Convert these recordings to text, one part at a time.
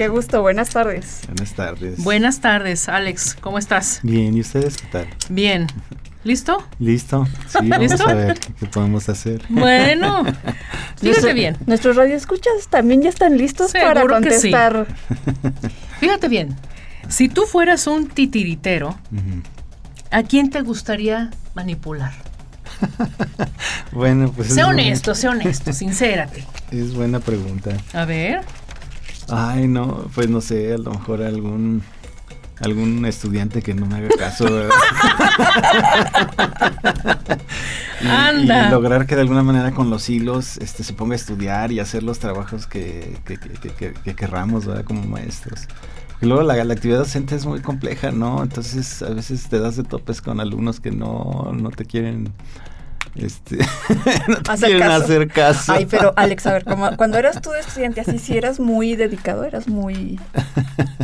qué gusto, buenas tardes. Buenas tardes. Buenas tardes, Alex. ¿Cómo estás? Bien, ¿y ustedes qué tal? Bien. ¿Listo? ¿Listo? Sí, vamos ¿Listo? a ver qué podemos hacer. Bueno, fíjate bien. Nuestros radioescuchas también ya están listos Seguro para que sí. contestar. Fíjate bien. Si tú fueras un titiritero. ¿a quién te gustaría manipular? Bueno, pues Sé es honesto, sé honesto, sincérate. es buena pregunta. A ver. Ay, no, pues no sé, a lo mejor algún algún estudiante que no me haga caso. ¿verdad? Y- Anda. Y lograr que de alguna manera con los hilos este, se ponga a estudiar y hacer los trabajos que, que, que, que- que- que querramos, ¿verdad? Como maestros. Y luego la, la actividad docente es muy compleja, ¿no? Entonces a veces te das de topes con alumnos que no, no te quieren... Este, no te Hacer quieren caso. hacer caso. Ay, pero Alex, a ver, como, cuando eras tú de estudiante, así sí eras muy dedicado, eras muy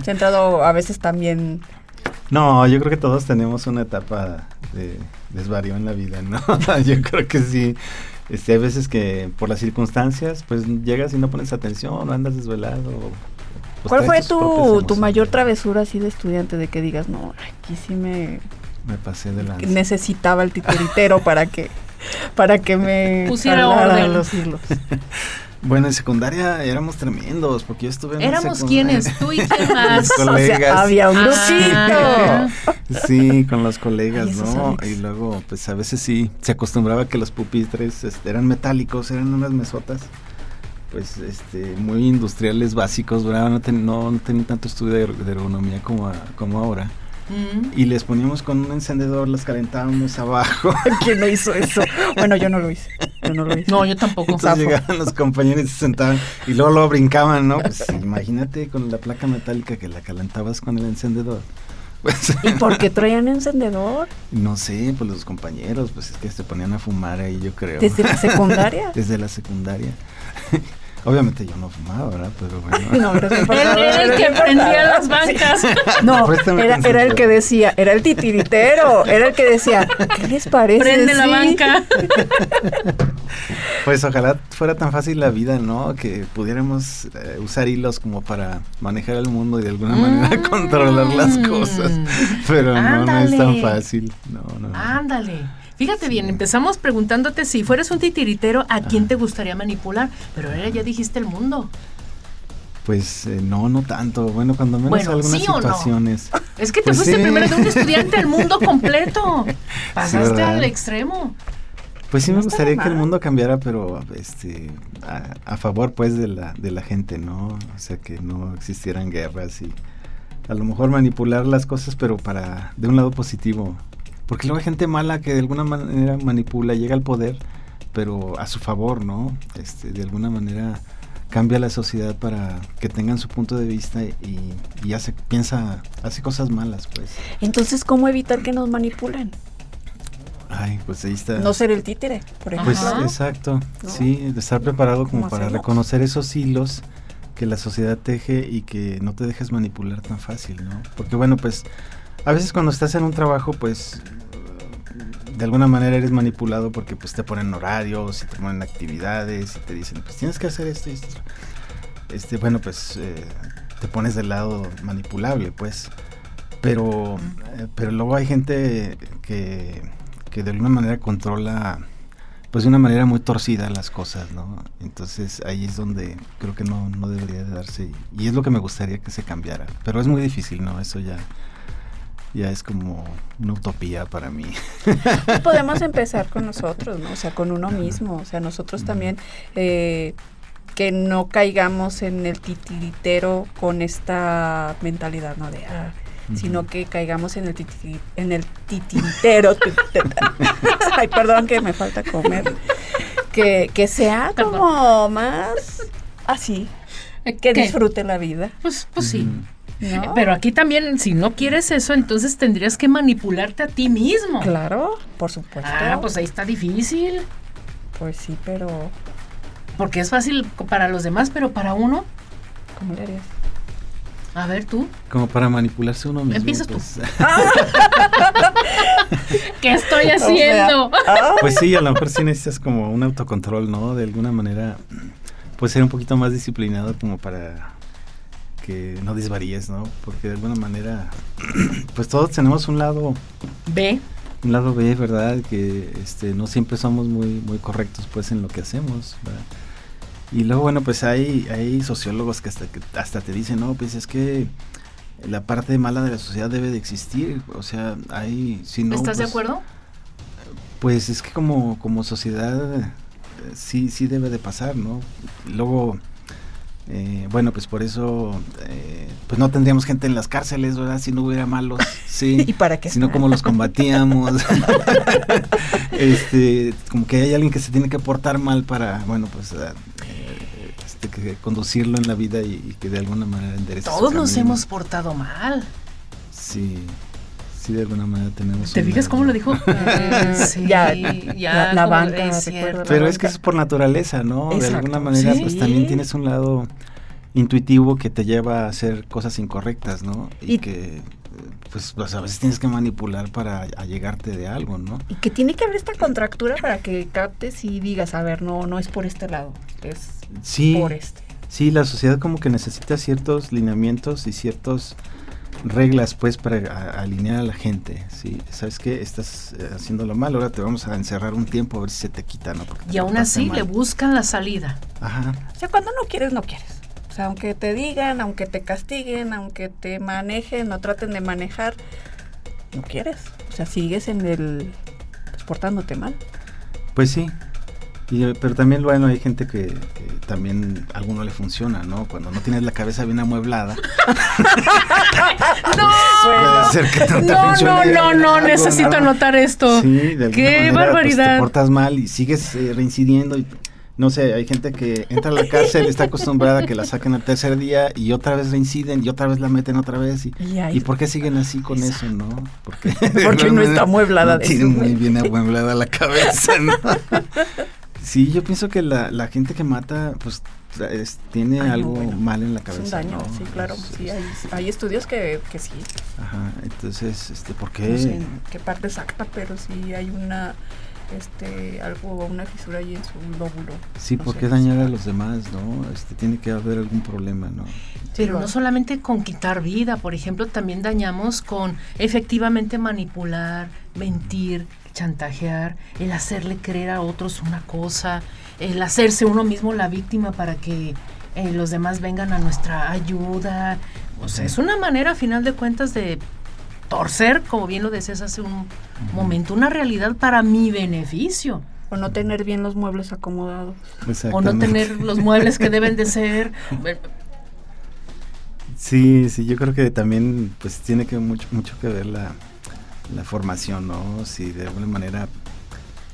centrado a veces también. No, yo creo que todos tenemos una etapa de desvarío en la vida, ¿no? yo creo que sí. Este, hay veces que por las circunstancias, pues llegas y no pones atención, o andas desvelado. pues, ¿Cuál fue tu, mayor travesura así de estudiante de que digas, no, aquí sí me Me pasé de lanza. necesitaba el titiritero para que para que me Pusiera orden. los hilos? Bueno, en secundaria éramos tremendos, porque yo estuve en Éramos quienes, tú y quién más. Los colegas. O sea, había un Ah. grupito. Sí, con los colegas, Ay, ¿no? Y luego, pues a veces sí, se acostumbraba que los pupitres este, eran metálicos, eran unas mesotas, pues, este, muy industriales, básicos, ¿verdad? No, ten- no, no tenían tanto estudio de, de ergonomía como, a- como ahora. Mm. Y les poníamos con un encendedor, las calentábamos abajo. ¿Quién no hizo eso? Bueno, yo no lo hice. Yo no lo hice. No, yo tampoco. Entonces Zafo. llegaban los compañeros y se sentaban y luego lo brincaban, ¿no? Pues imagínate con la placa metálica que la calentabas con el encendedor. Pues, ¿Y por qué traían encendedor? No sé, pues los compañeros, pues es que se ponían a fumar ahí, yo creo. ¿Desde la secundaria? Desde la secundaria. Obviamente yo no fumaba, ¿verdad? Pero bueno. No, eres Él era el que prendía las bancas. No, era, era el que decía, era el titiritero, era el que decía, ¿qué les parece? Prende la banca. Pues ojalá fuera tan fácil la vida, ¿no? Que pudiéramos eh, usar hilos como para manejar el mundo y de alguna manera Mm. controlar las cosas. Pero no, no es tan Ándale. fácil. No, no. no. Fíjate bien, empezamos preguntándote si fueras un titiritero, ¿a quién te gustaría manipular? Pero ahora ya dijiste el mundo. Pues eh, no, no tanto. Bueno, cuando menos Bueno, algunas ¿sí o no? situaciones. Es que te Pues fuiste sí. primero de un estudiante al mundo completo. Pasaste al extremo. Pues sí No me gustaría que el mundo cambiara, pero este a, a favor pues de la de la gente, ¿no? O sea, que no existieran guerras y a lo mejor manipular las cosas, pero para de un lado positivo. Porque luego hay gente mala que de alguna manera manipula, llega al poder, pero a su favor, ¿no? Este, de alguna manera cambia la sociedad para que tengan su punto de vista y, y hace piensa hace cosas malas, pues. Entonces, ¿cómo evitar que nos manipulen? Ay, pues ahí está. No ser el títere, por ejemplo. Pues Ajá. exacto, ¿No? sí, estar preparado como ¿Cómo para hacemos? reconocer esos hilos que la sociedad teje y que no te dejes manipular tan fácil, ¿no? Porque bueno, pues a veces cuando estás en un trabajo, pues de alguna manera eres manipulado porque pues te ponen horarios y te ponen actividades y te dicen, pues tienes que hacer esto y esto. Este, bueno, pues eh, te pones del lado manipulable, pues. Pero, eh, pero luego hay gente que, que de alguna manera controla, pues de una manera muy torcida las cosas, ¿no? Entonces ahí es donde creo que no, no debería de darse. Y es lo que me gustaría que se cambiara. Pero es muy difícil, ¿no? Eso ya, ya es como una utopía para mí. Podemos empezar con nosotros, ¿no? O sea, con uno mismo. O sea, nosotros también eh, que no caigamos en el titiritero con esta mentalidad, ¿no? De, ah, sino que caigamos en el, titi- en el titiritero. Ay, perdón que me falta comer. Que, que sea como más así, que ¿Qué? disfrute la vida. Pues, pues sí. ¿No? Pero aquí también, si no quieres eso, entonces tendrías que manipularte a ti mismo. Claro, por supuesto. Ah, pues ahí está difícil. Pues sí, pero Porque es fácil para los demás, pero para uno, ¿cómo le harías? a ver tú, Como para manipularse uno mismo. Empiezas tú. pues, ¿qué estoy O sea, haciendo? ah, Pues sí, a lo mejor sí necesitas como un autocontrol, ¿no? De alguna manera, pues ser un poquito más disciplinado como para que no desvaríes, ¿no? Porque de alguna manera, pues todos tenemos un lado, Ve, un lado B, ¿verdad? Que este, no siempre somos muy, muy correctos, pues, en lo que hacemos, ¿verdad? Y luego, bueno, pues hay, hay sociólogos que hasta, que hasta te dicen, no, pues es que la parte mala de la sociedad debe de existir, o sea, hay, si no... ¿estás de pues, acuerdo? pues es que como, como sociedad eh, sí, sí debe de pasar, ¿no? Luego, eh, bueno, pues por eso, eh, pues no tendríamos gente en las cárceles, ¿verdad? Si no hubiera malos, sí. ¿Y para qué? Sino como los combatíamos. este, como que hay alguien que se tiene que portar mal para, bueno, pues eh, este, que conducirlo en la vida y, y que de alguna manera enderece Todos nos hemos portado mal. Sí, sí, de alguna manera tenemos. ¿Te fijas cómo lo dijo? Mm, sí, ya, ya, la- banca, es. Pero es que es por naturaleza, ¿no? De alguna manera, Sí. pues también tienes un lado intuitivo que te lleva a hacer cosas incorrectas, ¿no? Y, Y- que, eh, pues, pues, a veces tienes que manipular para allegarte de algo, ¿no? Y que tiene que haber esta contractura para que captes y digas, a ver, no, no es por este lado, es Sí, por este. sí, la sociedad como que necesita ciertos lineamientos y ciertas reglas, pues, para a- alinear a la gente, ¿sí? ¿Sabes qué? Estás eh, haciéndolo mal, ahora te vamos a encerrar un tiempo a ver si se te quita, ¿no? Porque Y aún así mal. le buscan la salida. Ajá, O sea, cuando no quieres, no quieres. O sea, aunque te digan, aunque te castiguen, aunque te manejen o traten de manejar, no quieres. O sea, sigues en el... pues, portándote mal. Pues sí, y, pero también bueno, hay gente que, que también a alguno le funciona, ¿no? Cuando no tienes la cabeza bien amueblada. puede ser que no No, no, no, no, algo, necesito ¿no? anotar esto. Sí, de ¡Qué manera, pues, barbaridad! te portas mal y sigues eh, reincidiendo y no sé, hay gente que entra a la cárcel, está acostumbrada a que la saquen al tercer día y otra vez reinciden y otra vez la meten otra vez y, Y ahí- ¿y por qué siguen así con eso, no? Porque, Porque no está amueblada no tiene muy bien amueblada la cabeza, ¿no? Sí, yo pienso que la, la gente que mata, pues, es- tiene Ay, no, algo bueno. mal en la Es un cabeza, daño, ¿no? sí, claro. Es- Sí, hay, hay estudios que, que sí. Ajá, entonces, este, ¿por qué? No sé en qué parte exacta, pero sí hay una, este, algo, una fisura ahí en su lóbulo. Sí, No ¿por sé. qué dañar a los demás, no? Este, tiene que haber algún problema, ¿no? Pero no solamente con quitar vida, por ejemplo, también dañamos con efectivamente manipular, mentir, chantajear, el hacerle creer a otros una cosa, el hacerse uno mismo la víctima para que eh, los demás vengan a nuestra ayuda. O sea, es una manera, a final de cuentas, de torcer, como bien lo decías hace un momento, una realidad para mi beneficio. O no tener bien los muebles acomodados. O no tener los muebles que deben de ser. Sí, sí, yo creo que también pues tiene que mucho, mucho que ver la, la formación, ¿no? Si de alguna manera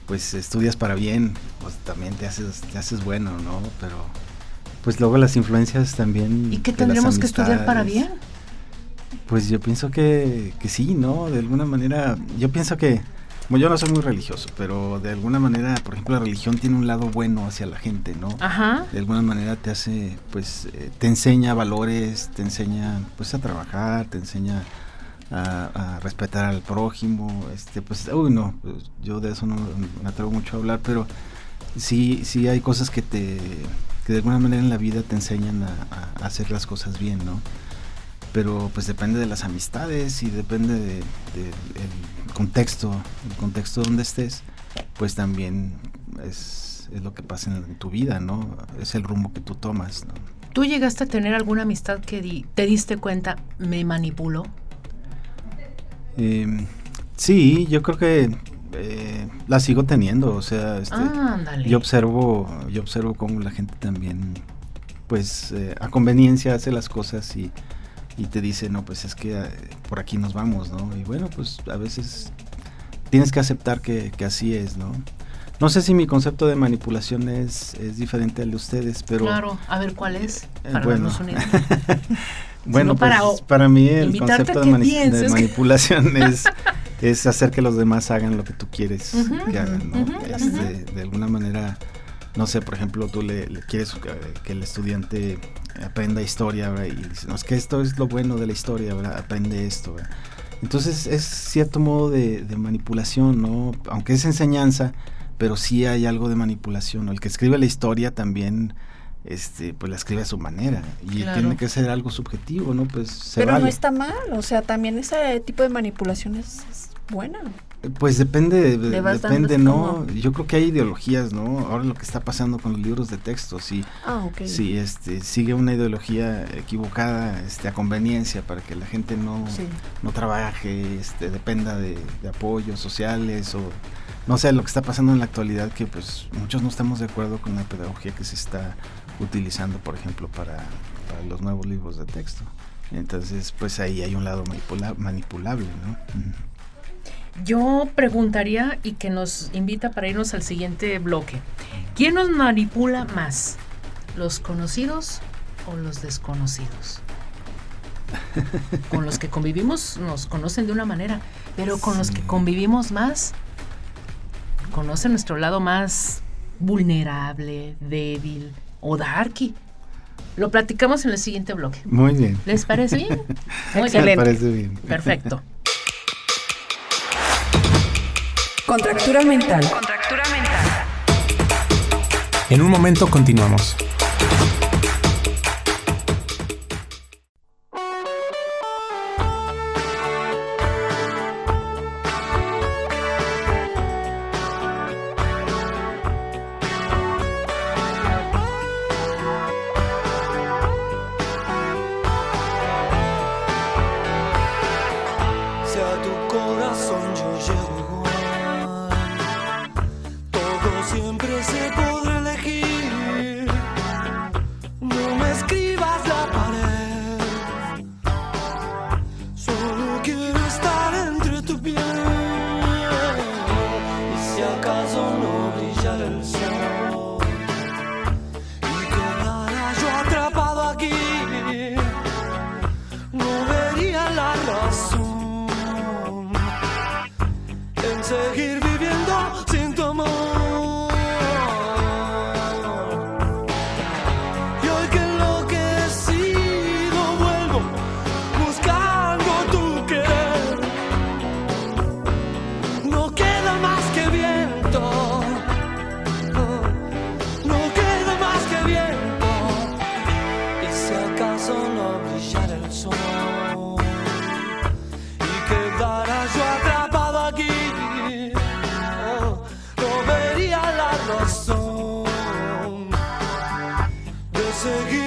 pues estudias para bien, pues también te haces, te haces bueno, ¿no? Pero pues luego las influencias también. ¿Y qué tendremos que estudiar para bien? Pues yo pienso que, que sí, ¿no? De alguna manera, yo pienso que, bueno, yo no soy muy religioso, pero de alguna manera, por ejemplo, la religión tiene un lado bueno hacia la gente, ¿no? Ajá. de alguna manera te hace, pues, eh, te enseña valores, te enseña, pues, a trabajar, te enseña a, a respetar al prójimo, este, pues, uy, no, pues, yo de eso no me atrevo mucho a hablar, pero sí, sí hay cosas que te, que de alguna manera en la vida te enseñan a, a hacer las cosas bien, ¿no? Pero, pues, depende de las amistades y depende de, de- el contexto, el contexto donde estés, pues, también es, es lo que pasa en, en tu vida, ¿no? Es el rumbo que tú tomas, ¿no? ¿Tú llegaste a tener alguna amistad que di- te diste cuenta me manipuló? Eh, sí, yo creo que eh, la sigo teniendo, o sea, este, yo observo, yo observo cómo la gente también, pues, eh, a conveniencia hace las cosas y, y te dice, no, pues es que eh, por aquí nos vamos, ¿no? Y bueno, pues a veces tienes que aceptar que, que así es, ¿no? No sé si mi concepto de manipulación es, es diferente al de ustedes, pero... Claro, a ver cuál es. Para bueno. Bueno, para, pues, para mí el concepto de, mani- manipulación es, es hacer que los demás hagan lo que tú quieres que hagan, ¿no? Este, de alguna manera, no sé, por ejemplo, tú le, le quieres que el estudiante aprenda historia, ¿verdad? Y dices, no, es que esto es lo bueno de la historia, ¿verdad? Aprende esto, ¿verdad? Entonces es cierto modo de, de manipulación, ¿no? Aunque es enseñanza, pero sí hay algo de manipulación, ¿no? El que escribe la historia también, este, pues la escribe a su manera y Claro. tiene que ser algo subjetivo, ¿no? Pues se Pero no está mal, o sea, también ese tipo de manipulación es, es buena. Pues depende, depende, ¿no? como- Yo creo que hay ideologías, ¿no? Ahora lo que está pasando con los libros de texto, sí, Ah, sí, este, sigue una ideología equivocada, este, a conveniencia para que la gente no, Sí. no trabaje, este, dependa de, de apoyos sociales o no sé lo que está pasando en la actualidad que pues muchos no estamos de acuerdo con la pedagogía que se está utilizando, por ejemplo, para, para los nuevos libros de texto. Entonces, pues ahí hay un lado manipula- manipulable, ¿no? Yo preguntaría y que nos invita para irnos al siguiente bloque. ¿Quién nos manipula más? ¿Los conocidos o los desconocidos? Con los que convivimos nos conocen de una manera, pero con los que convivimos más conocen nuestro lado más vulnerable, débil o darky. Lo platicamos en el siguiente bloque. Muy bien. ¿Les parece bien? Muy Me Excelente. parece bien. Perfecto. Contractura mental. En un momento continuamos. Seguir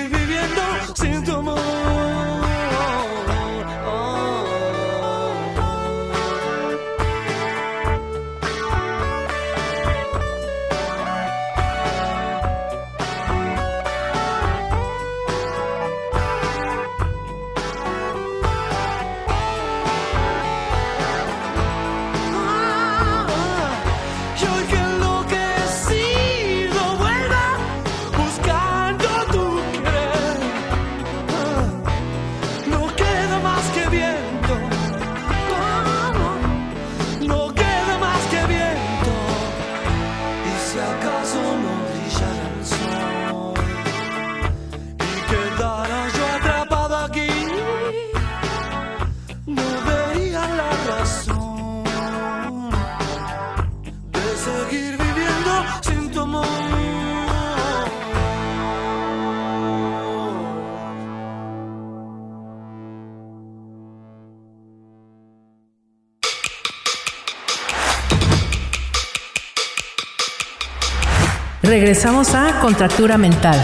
Regresamos a Contractura Mental.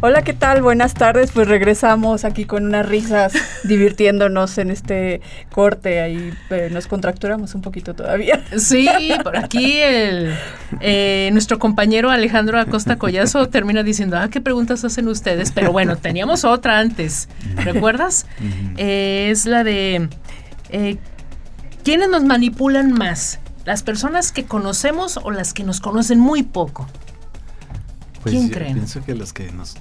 Hola, ¿qué tal? Buenas tardes. Pues regresamos aquí con unas risas, divirtiéndonos en este corte. Ahí eh, nos contracturamos un poquito todavía. Sí, por aquí el, eh, nuestro compañero Alejandro Acosta Collazo termina diciendo, ah, ¿qué preguntas hacen ustedes? Pero bueno, teníamos otra antes, ¿recuerdas? Eh, es la de, eh, ¿quiénes nos manipulan más? ¿Las personas que conocemos o las que nos conocen muy poco? Pues ¿Quién yo creen? Pienso que los que nos,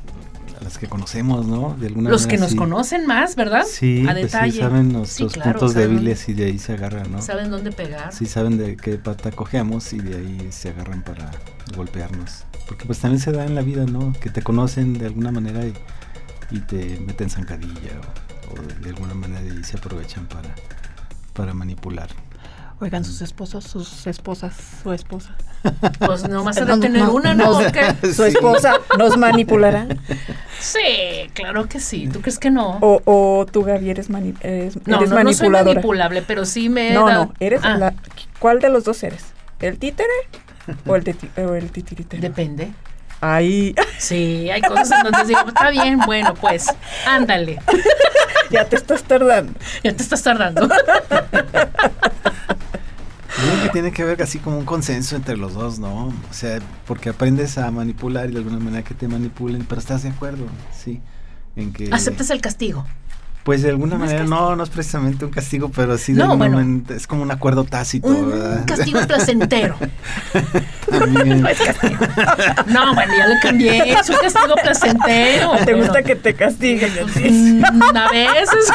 a las que conocemos, ¿no? De alguna Los que nos sí. conocen más, ¿verdad? Sí, A pues detalle. sí, saben nuestros Sí, claro, puntos saben débiles y de ahí se agarran, ¿no? ¿Saben dónde pegar? Sí, saben de qué pata cojeamos y de ahí se agarran para golpearnos. Porque pues también se da en la vida, ¿no? Que te conocen de alguna manera y, y te meten zancadilla o, o de, de alguna manera y se aprovechan para, para manipular. Oigan, sus esposos, sus esposas, su esposa. Pues nomás ha de tener no, una, no. Su esposa nos manipulará. Sí, claro que sí. ¿Tú crees que no? O, o tú, Gaby, eres, mani- eres, no, eres no, no soy manipulable, pero sí me he no, dado- no, eres Ah, la, ¿Cuál de los dos eres? ¿El títere o el, o el titiritero? Depende. Ahí, Sí, hay cosas en donde digo, está bien, bueno, pues, ándale. ya te estás tardando. Ya te estás tardando. Yo creo que tiene que haber así como un consenso entre los dos, ¿no? O sea, porque aprendes a manipular y de alguna manera que te manipulen, pero estás de acuerdo, sí. En que Aceptas el castigo. Pues de alguna No manera, no, no es precisamente un castigo, pero sí de No, alguna bueno. manera es como un acuerdo tácito, Un ¿verdad? castigo placentero. También. No es castigo. No, bueno, ya le cambié. Es un castigo placentero. ¿Te gusta que te castiguen? pues, mm, a veces.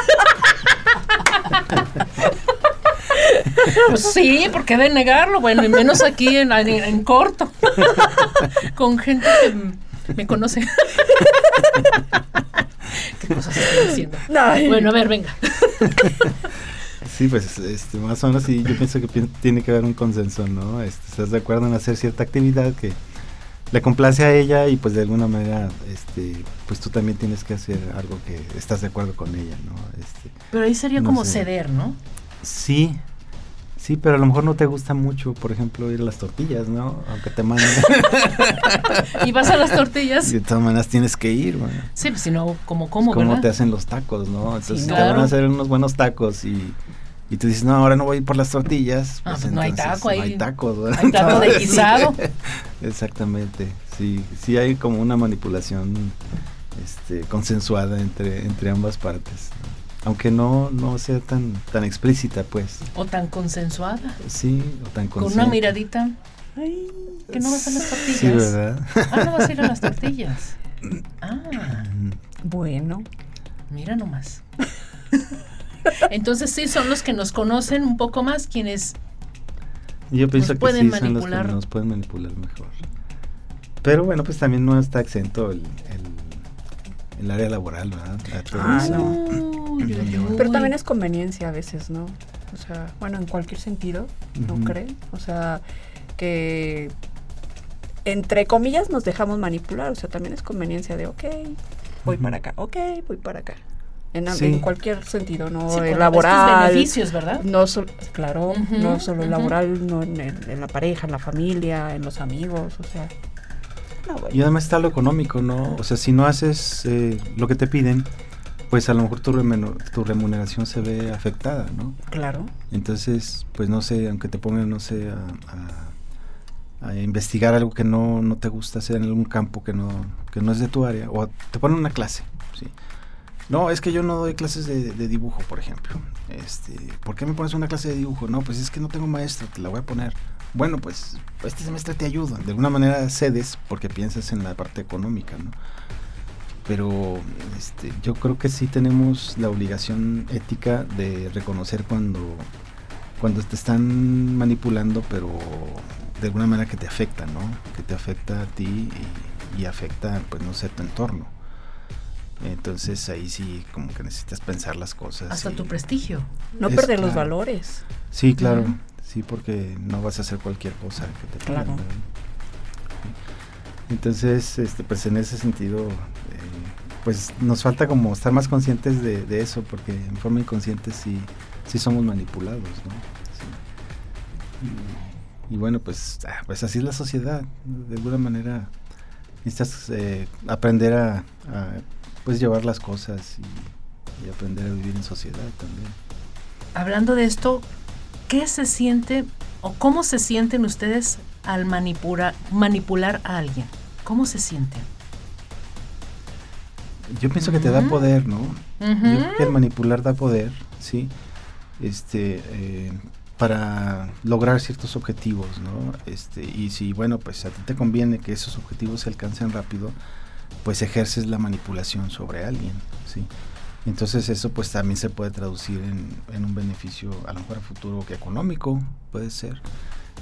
Pues sí, porque de negarlo, bueno, y menos aquí en, en- en corto, con gente que me conoce. ¿Qué cosas estoy diciendo? Ay. Bueno, a ver, venga. Sí, pues este, más o menos sí, yo pienso que pi- tiene que haber un consenso, ¿no? Este, estás de acuerdo en hacer cierta actividad que le complace a ella y pues de alguna manera, este, pues tú también tienes que hacer algo que estás de acuerdo con ella, ¿no? Este, Pero ahí sería No como sé. ceder, ¿no? sí, sí, pero a lo mejor no te gusta mucho, por ejemplo, ir a las tortillas, ¿no? Aunque te manden. Y vas a las tortillas. y de todas maneras tienes que ir, bueno. Sí, pues si no, como como, como te hacen los tacos, ¿no? Entonces Sí, te van a hacer unos buenos tacos y, y tú dices, no, ahora no voy a ir por las tortillas. Ah, pues no hay taco ahí. No hay tacos, ¿verdad? Hay taco de guisado. Exactamente, sí, sí hay como una manipulación este, consensuada entre, entre ambas partes. Aunque no, no sea tan, tan explícita, pues. O tan consensuada. Sí, o tan Con una miradita. Ay, que no vas a las tortillas. Sí, ¿verdad? Ah, no vas a ir a las tortillas. Ah, Bueno, mira nomás. Entonces sí, son los que nos conocen un poco más, quienes Yo pienso que pueden sí son los que manipular. nos pueden manipular mejor. Pero bueno, pues también no está exento el, el, el área laboral, ¿verdad? Ah, no. Pero también es conveniencia a veces, ¿no? O sea, bueno, en cualquier sentido, ¿no Ujú. creen? O sea, que entre comillas nos dejamos manipular, o sea, también es conveniencia de, ok, voy para acá, ok, voy para acá. En, Sí. en cualquier sentido, ¿no? Sí, laboral. beneficios, ¿verdad? No solo, claro, no solo laboral, no en, el- en la pareja, en la familia, en los amigos, o sea. No, bueno. Y además está lo económico, ¿no? O sea, si no haces eh, lo que te piden, pues a lo mejor tu, tu remuneración se ve afectada, ¿no? Claro. Entonces, pues no sé, aunque te pongan, no sé, a, a- a investigar algo que no, no te gusta hacer en algún campo que no, que no es de tu área, o te ponen una clase, ¿sí? No, es que yo no doy clases de, de dibujo, por ejemplo. Este, ¿Por qué me pones una clase de dibujo? No, pues es que no tengo maestro, te la voy a poner. Bueno, pues este semestre te ayuda. De alguna manera cedes porque piensas en la parte económica, ¿no? Pero este, yo creo que sí tenemos la obligación ética de reconocer cuando, cuando te están manipulando, pero de alguna manera que te afecta, ¿no? Que te afecta a ti y, y afecta, pues no sé, tu entorno. Entonces ahí sí como que necesitas pensar las cosas. Hasta tu prestigio. No Es perder los valores. Sí, claro. Sí, porque no vas a hacer cualquier cosa que te pidan. Entonces, este, pues en ese sentido, eh, pues nos falta como estar más conscientes de, de eso, porque en forma inconsciente sí, sí somos manipulados, ¿no? Sí. Y, y bueno, pues, ah, pues así es la sociedad. De alguna manera necesitas eh, aprender a, a, pues llevar las cosas y, y aprender a vivir en sociedad también. Hablando de esto, ¿qué se siente o cómo se sienten ustedes al manipula- manipular a alguien? ¿Cómo se sienten? Yo pienso que te da poder, ¿no? Yo creo que el manipular da poder, sí. Este, eh, para lograr ciertos objetivos, ¿no? Este, y si, bueno, pues a ti te conviene que esos objetivos se alcancen rápido, pues ejerces la manipulación sobre alguien, ¿sí? Entonces eso pues también se puede traducir en, un beneficio a lo mejor a futuro que económico, puede ser.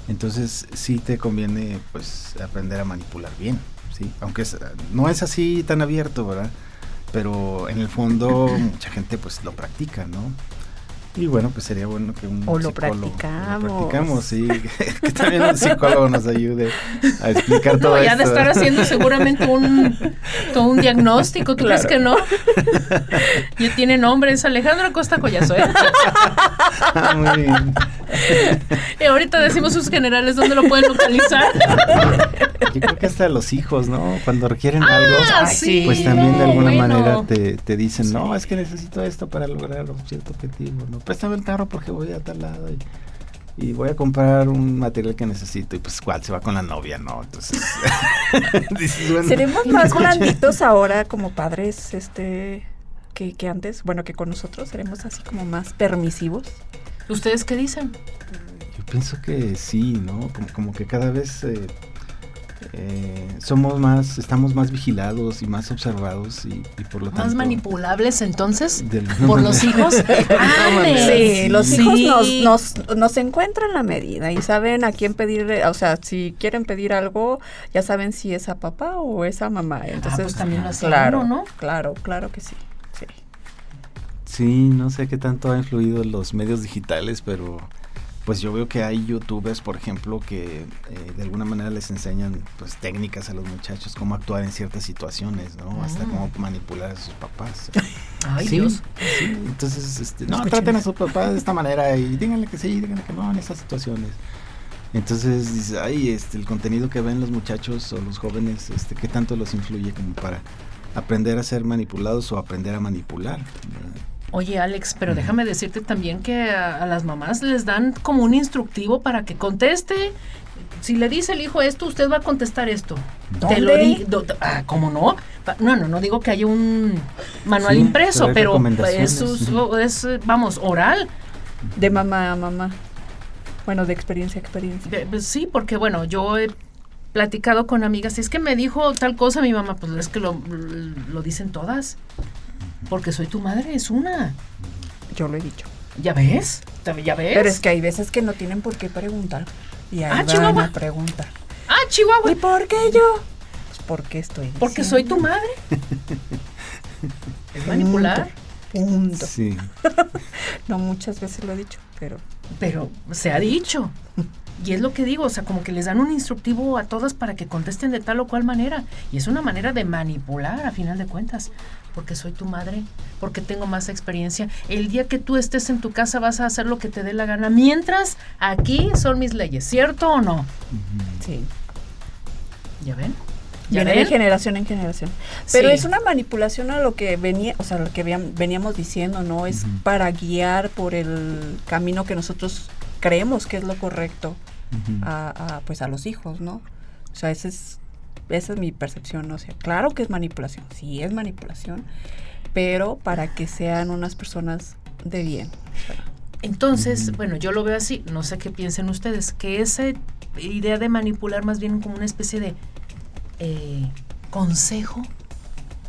Entonces sí te conviene pues aprender a manipular bien, ¿sí? Aunque es- no es así tan abierto, ¿verdad? Pero en el fondo mucha gente pues lo practica, ¿no? Y bueno, pues sería bueno que un O lo psicólogo- practicamos. Lo practicamos, sí. que también un psicólogo nos ayude a explicar todo No, ya de esto. estar haciendo seguramente un, todo un diagnóstico, ¿tú crees que no? Ya tiene nombre, es Alejandro Costa Collazo, ¿eh? Ah, muy bien. Y ahorita decimos sus generales dónde lo pueden localizar. Yo creo que hasta los hijos, ¿no? Cuando requieren algo, Ah, sí. pues también de alguna Bueno. manera te, te dicen, no, es que necesito esto para lograr un cierto objetivo, ¿no? Préstame el carro porque voy a tal lado y, y voy a comprar un material que necesito y pues cuál se va con la novia, ¿no? Entonces, dices, bueno, Seremos más blanditos ahora como padres, este, que, que antes, bueno, que con nosotros seremos así como más permisivos. ¿Ustedes qué dicen? Yo pienso que sí, ¿no? Como, como que cada vez eh, eh, somos más, estamos más vigilados y más observados y, y por lo tanto... ¿Más manipulables entonces? ¿Por los hijos? ¡Ande! Sí, los Sí. hijos nos, nos, nos encuentran la medida y saben a quién pedirle, o sea, si quieren pedir algo, ya saben si es a papá o es a mamá. Entonces, pues también lo hace claro, uno, ¿no? Claro, claro que sí. Sí. No sé qué tanto ha influido los medios digitales, pero pues yo veo que hay youtubers, por ejemplo, que eh, de alguna manera les enseñan pues técnicas a los muchachos, cómo actuar en ciertas situaciones, ¿no? Hasta cómo manipular a sus papás. Ay, Sí, Dios. sí, entonces, este, no, Escuchen traten a eso. su papá de esta manera y díganle que sí, díganle que no en esas situaciones. Entonces dice, ay, este, el contenido que ven los muchachos o los jóvenes, este, ¿qué tanto los influye como para aprender a ser manipulados o aprender a manipular? ¿verdad? Oye, Alex, pero déjame decirte también que a, a las mamás les dan como un instructivo para que conteste. Si le dice el hijo esto, usted va a contestar esto. Te lo ¿Dónde? di, do- do- ah, ¿Cómo no? No, no, no digo que haya un manual Sí, impreso, pero recomendaciones, es, es- vamos, oral. De mamá a mamá. Bueno, de experiencia a experiencia. De- pues sí, porque bueno, yo he platicado con amigas, y es que me dijo tal cosa mi mamá, pues es que lo, lo dicen todas. Porque soy tu madre, es una. Yo lo he dicho. ¿Ya ves? ¿Ya ves? Pero es que hay veces que no tienen por qué preguntar. Y ahí Ah, van Chihuahua. a preguntar. Ah, Chihuahua. ¿Y por qué yo? Pues porque estoy Porque soy tu madre. es manipular. Punto. Sí. No muchas veces lo he dicho, pero Pero se ha dicho. Y es lo que digo, o sea, como que les dan un instructivo a todas para que contesten de tal o cual manera. Y es una manera de manipular a final de cuentas. Porque soy tu madre, porque tengo más experiencia. El día que tú estés en tu casa vas a hacer lo que te dé la gana. Mientras aquí son mis leyes, ¿cierto o no? sí. ¿Ya ven? ¿Ya Viene de ven? generación en generación. Pero Sí. es una manipulación a lo que venía, o sea, lo que veníamos diciendo, ¿no? Es para guiar por el camino que nosotros creemos que es lo correcto Ujú. a, a, pues a los hijos, ¿no? O sea, ese es, esa es mi percepción, ¿no? O sea, claro que es manipulación, sí es manipulación, pero para que sean unas personas de bien. Entonces, bueno, yo lo veo así, no sé qué piensen ustedes, que esa idea de manipular más bien como una especie de eh, consejo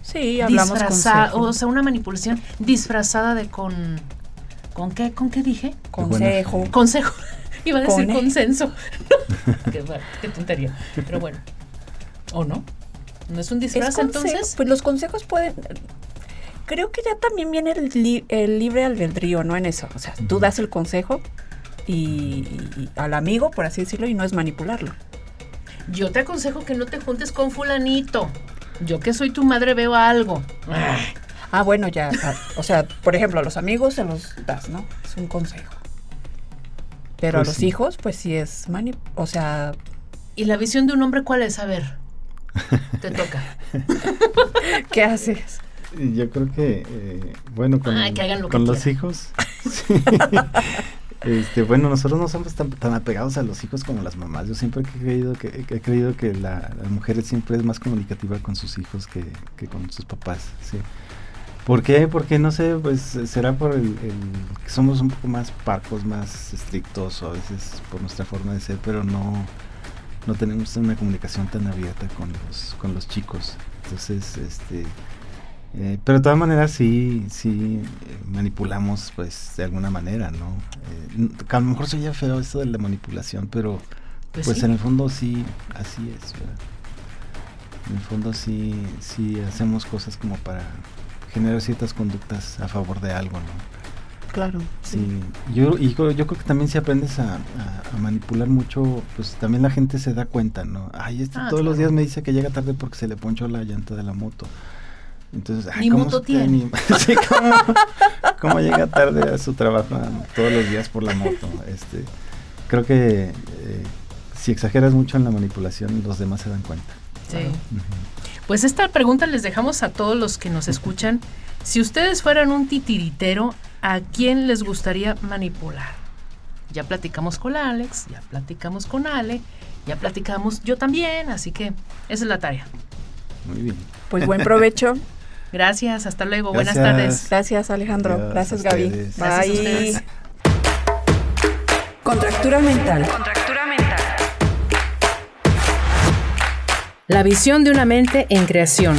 Sí, hablamos disfrazado, consejo. o sea, una manipulación disfrazada de con ¿con qué con qué dije? consejo. Consejo. Iba a decir Con- consenso. qué, bueno, qué tontería. Pero bueno. ¿O no? ¿No es un Es disfraz consejo, entonces? Pues los consejos pueden. Creo que ya también viene el, li- el libre albedrío, ¿no? En eso. O sea, tú das el consejo y, y- al amigo, por así decirlo, y no es manipularlo. Yo te aconsejo que no te juntes con fulanito. Yo que soy tu madre veo algo. Ah, bueno, ya. ah, o sea, por ejemplo, a los amigos se los das, ¿no? Es un consejo. Pero Pues a los sí. hijos, pues sí es mani O sea, ¿Y la visión de un hombre cuál es? A ver. Te toca. ¿qué haces? Yo creo que, eh, bueno, con, Ay, que hagan lo que con los hijos. sí. este, bueno, nosotros no somos tan, tan apegados a los hijos como las mamás. Yo siempre he creído que, he creído que la, la mujer siempre es más comunicativa con sus hijos que, que con sus papás. Sí. ¿Por qué? Porque no sé, pues será por el, el que somos un poco más parcos, más estrictos o a veces por nuestra forma de ser, pero no, no tenemos una comunicación tan abierta con los, con los chicos. Entonces, este, eh, pero de todas maneras sí, sí eh, manipulamos pues de alguna manera, ¿no? Eh, a lo mejor soy ya feo esto de la manipulación, pero Pues pues, sí. en el fondo sí, así es, ¿verdad? En el fondo sí, sí hacemos cosas como para generar ciertas conductas a favor de algo, ¿no? Claro. Sí, yo, y yo, yo creo que también si aprendes a, a- a manipular mucho, pues también la gente se da cuenta, ¿no? Ay, este Ah, todos los días me dice que llega tarde porque se le ponchó la llanta de la moto. Entonces, ay, Ni ¿cómo moto tiene. ni- sí, ¿cómo, cómo llega tarde a su trabajo todos los días por la moto? Este, creo que eh, si exageras mucho en la manipulación, los demás se dan cuenta. Sí. Pues esta pregunta les dejamos a todos los que nos escuchan. Si ustedes fueran un titiritero, ¿a quién les gustaría manipular? Ya platicamos con Alex, ya platicamos con Ale, ya platicamos yo también, así que esa es la tarea. Muy bien. Pues buen provecho. Gracias, hasta luego, buenas tardes. Gracias, Alejandro. Adiós, Gracias, Gaby. Gracias Bye. Contractura mental. Contractura mental. La visión de una mente en creación.